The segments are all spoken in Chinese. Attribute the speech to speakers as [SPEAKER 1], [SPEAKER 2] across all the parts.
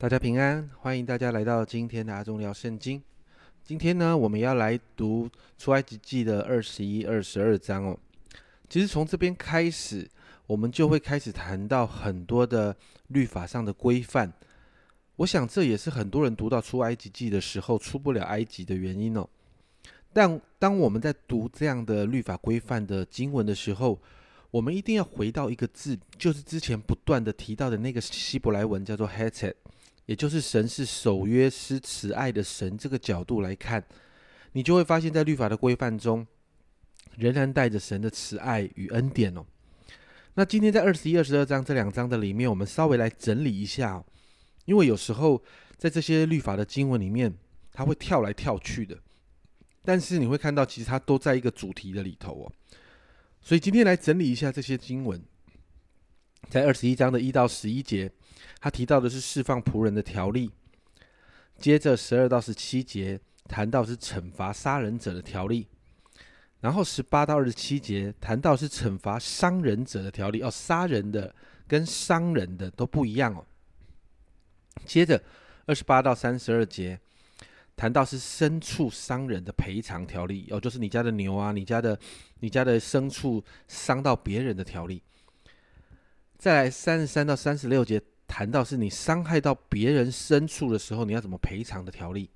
[SPEAKER 1] 大家平安，欢迎大家来到今天的阿忠聊圣经。今天呢，我们要来读出埃及记的二十一、二十二章哦。其实从这边开始，我们就会开始谈到很多的律法上的规范。我想这也是很多人读到出埃及记的时候出不了埃及的原因哦。但当我们在读这样的律法规范的经文的时候，我们一定要回到一个字，就是之前不断的提到的那个希伯来文，叫做 “hetet”，也就是神是守约施慈爱的神这个角度来看，你就会发现，在律法的规范中，仍然带着神的慈爱与恩典哦。那今天在二十一、二十二章这两章的里面，我们稍微来整理一下，因为有时候在这些律法的经文里面，它会跳来跳去的，但是你会看到，其实它都在一个主题的里头哦。所以今天来整理一下这些经文，在二十一章的一到十一节，他提到的是释放仆人的条例；接着十二到十七节谈到是惩罚杀人者的条例；然后十八到二十七节谈到是惩罚伤人者的条例。哦，杀人的跟伤人的都不一样哦。接着二十八到三十二节。谈到是牲畜伤人的赔偿条例哦，就是你家的牛啊，你家的你家的牲畜伤到别人的条例。再来三十三到三十六节谈到是你伤害到别人深处的时候，你要怎么赔偿的条例。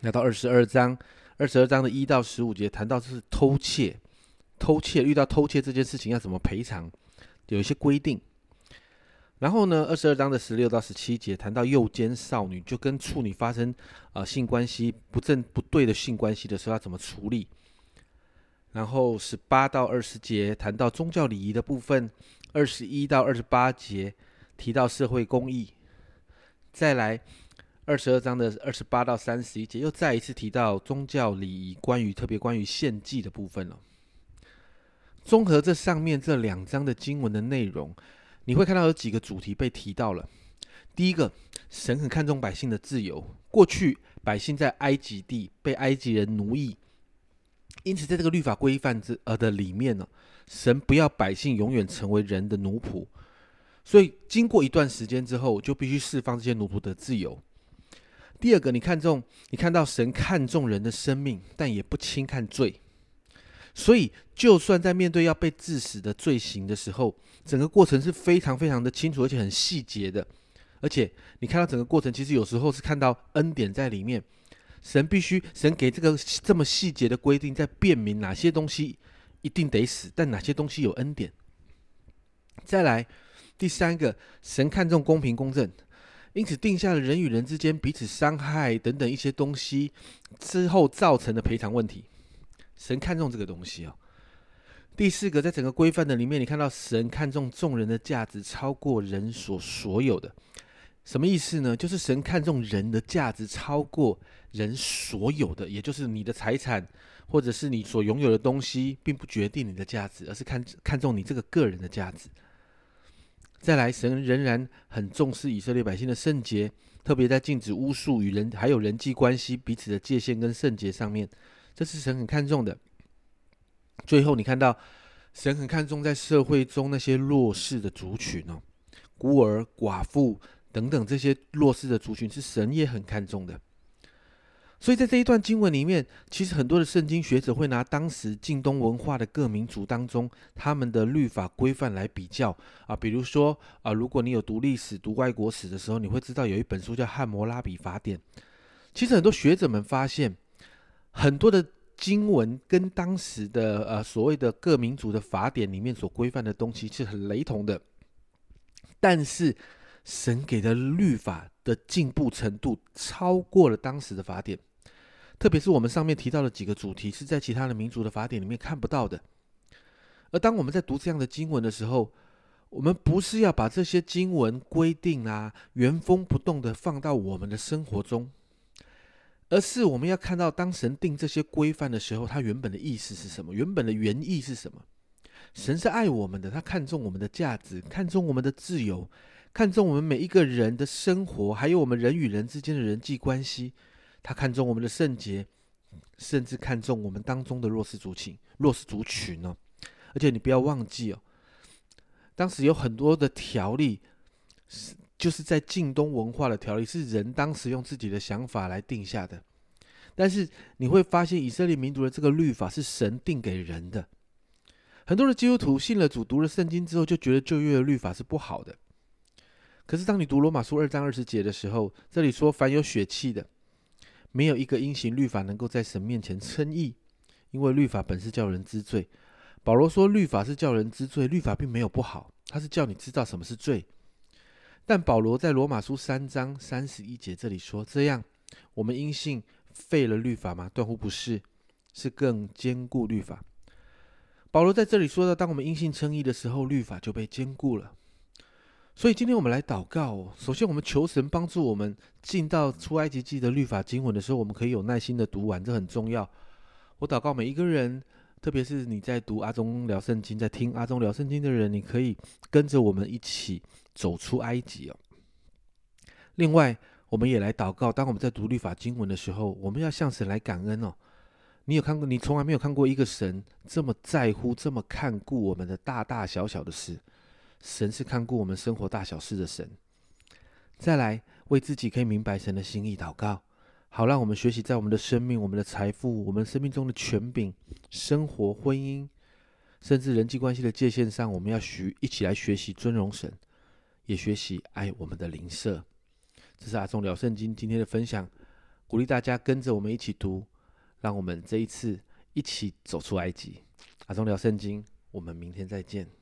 [SPEAKER 1] 来到二十二章，二十二章的一到十五节谈到是偷窃，偷窃遇到偷窃这件事情要怎么赔偿，有一些规定。然后呢，二十二章的十六到十七节谈到诱奸少女，就跟处女发生啊性关系不正不对的性关系的时候要怎么处理。然后十八到二十节谈到宗教礼仪的部分，二十一到二十八节提到社会公义。再来二十二章的二十八到三十一节又再一次提到宗教礼仪，关于特别关于献祭的部分了。综合这上面这两章的经文的内容。你会看到有几个主题被提到了。第一个，神很看重百姓的自由。过去百姓在埃及地被埃及人奴役，因此在这个律法规范之呃的里面呢，神不要百姓永远成为人的奴仆。所以经过一段时间之后，就必须释放这些奴仆的自由。第二个，你看重你看到神看重人的生命，但也不轻看罪。所以，就算在面对要被致死的罪行的时候，整个过程是非常非常的清楚，而且很细节的。而且，你看到整个过程，其实有时候是看到恩典在里面。神必须，神给这个这么细节的规定，在辨明哪些东西一定得死，但哪些东西有恩典。再来，第三个，神看重公平公正，因此定下了人与人之间彼此伤害等等一些东西之后造成的赔偿问题。神看重这个东西哦。第四个，在整个规范的里面，你看到神看重众人的价值超过人所所有的，什么意思呢？就是神看重人的价值超过人所有的，也就是你的财产或者是你所拥有的东西，并不决定你的价值，而是看看重你这个个人的价值。再来，神仍然很重视以色列百姓的圣洁，特别在禁止巫术与人还有人际关系彼此的界限跟圣洁上面。这是神很看重的。最后，你看到神很看重在社会中那些弱势的族群哦，孤儿、寡妇等等这些弱势的族群，是神也很看重的。所以在这一段经文里面，其实很多的圣经学者会拿当时近东文化的各民族当中他们的律法规范来比较啊，比如说啊，如果你有读历史、读外国史的时候，你会知道有一本书叫《汉谟拉比法典》。其实很多学者们发现。很多的经文跟当时的呃所谓的各民族的法典里面所规范的东西是很雷同的，但是神给的律法的进步程度超过了当时的法典，特别是我们上面提到的几个主题是在其他的民族的法典里面看不到的。而当我们在读这样的经文的时候，我们不是要把这些经文规定啊原封不动的放到我们的生活中。而是我们要看到，当神定这些规范的时候，他原本的意思是什么？原本的原意是什么？神是爱我们的，他看重我们的价值，看重我们的自由，看重我们每一个人的生活，还有我们人与人之间的人际关系。他看重我们的圣洁，甚至看重我们当中的弱势族群、弱势族群哦。而且你不要忘记哦，当时有很多的条例是，就是在近东文化的条例，是人当时用自己的想法来定下的。但是你会发现，以色列民族的这个律法是神定给人的。很多的基督徒信了主、读了圣经之后，就觉得旧约的律法是不好的。可是当你读罗马书二章二十节的时候，这里说：“凡有血气的，没有一个因行律法能够在神面前称义，因为律法本是叫人知罪。”保罗说：“律法是叫人知罪，律法并没有不好，他是叫你知道什么是罪。”但保罗在罗马书三章三十一节这里说：“这样，我们因信废了律法吗？断乎不是，是更坚固律法。”保罗在这里说到：“当我们因信称义的时候，律法就被坚固了。”所以今天我们来祷告。首先，我们求神帮助我们进到出埃及记的律法经文的时候，我们可以有耐心的读完，这很重要。我祷告每一个人。特别是你在读阿中聊圣经，在听阿中聊圣经的人，你可以跟着我们一起走出埃及哦。另外，我们也来祷告。当我们在读律法经文的时候，我们要向神来感恩哦。你有看过？你从来没有看过一个神这么在乎、这么看顾我们的大大小小的事。神是看顾我们生活大小事的神。再来，为自己可以明白神的心意祷告。好，让我们学习在我们的生命、我们的财富、我们生命中的权柄、生活、婚姻，甚至人际关系的界限上，我们要学一起来学习尊荣神，也学习爱我们的邻舍。这是阿忠聊圣经今天的分享，鼓励大家跟着我们一起读，让我们这一次一起走出埃及。阿忠聊圣经，我们明天再见。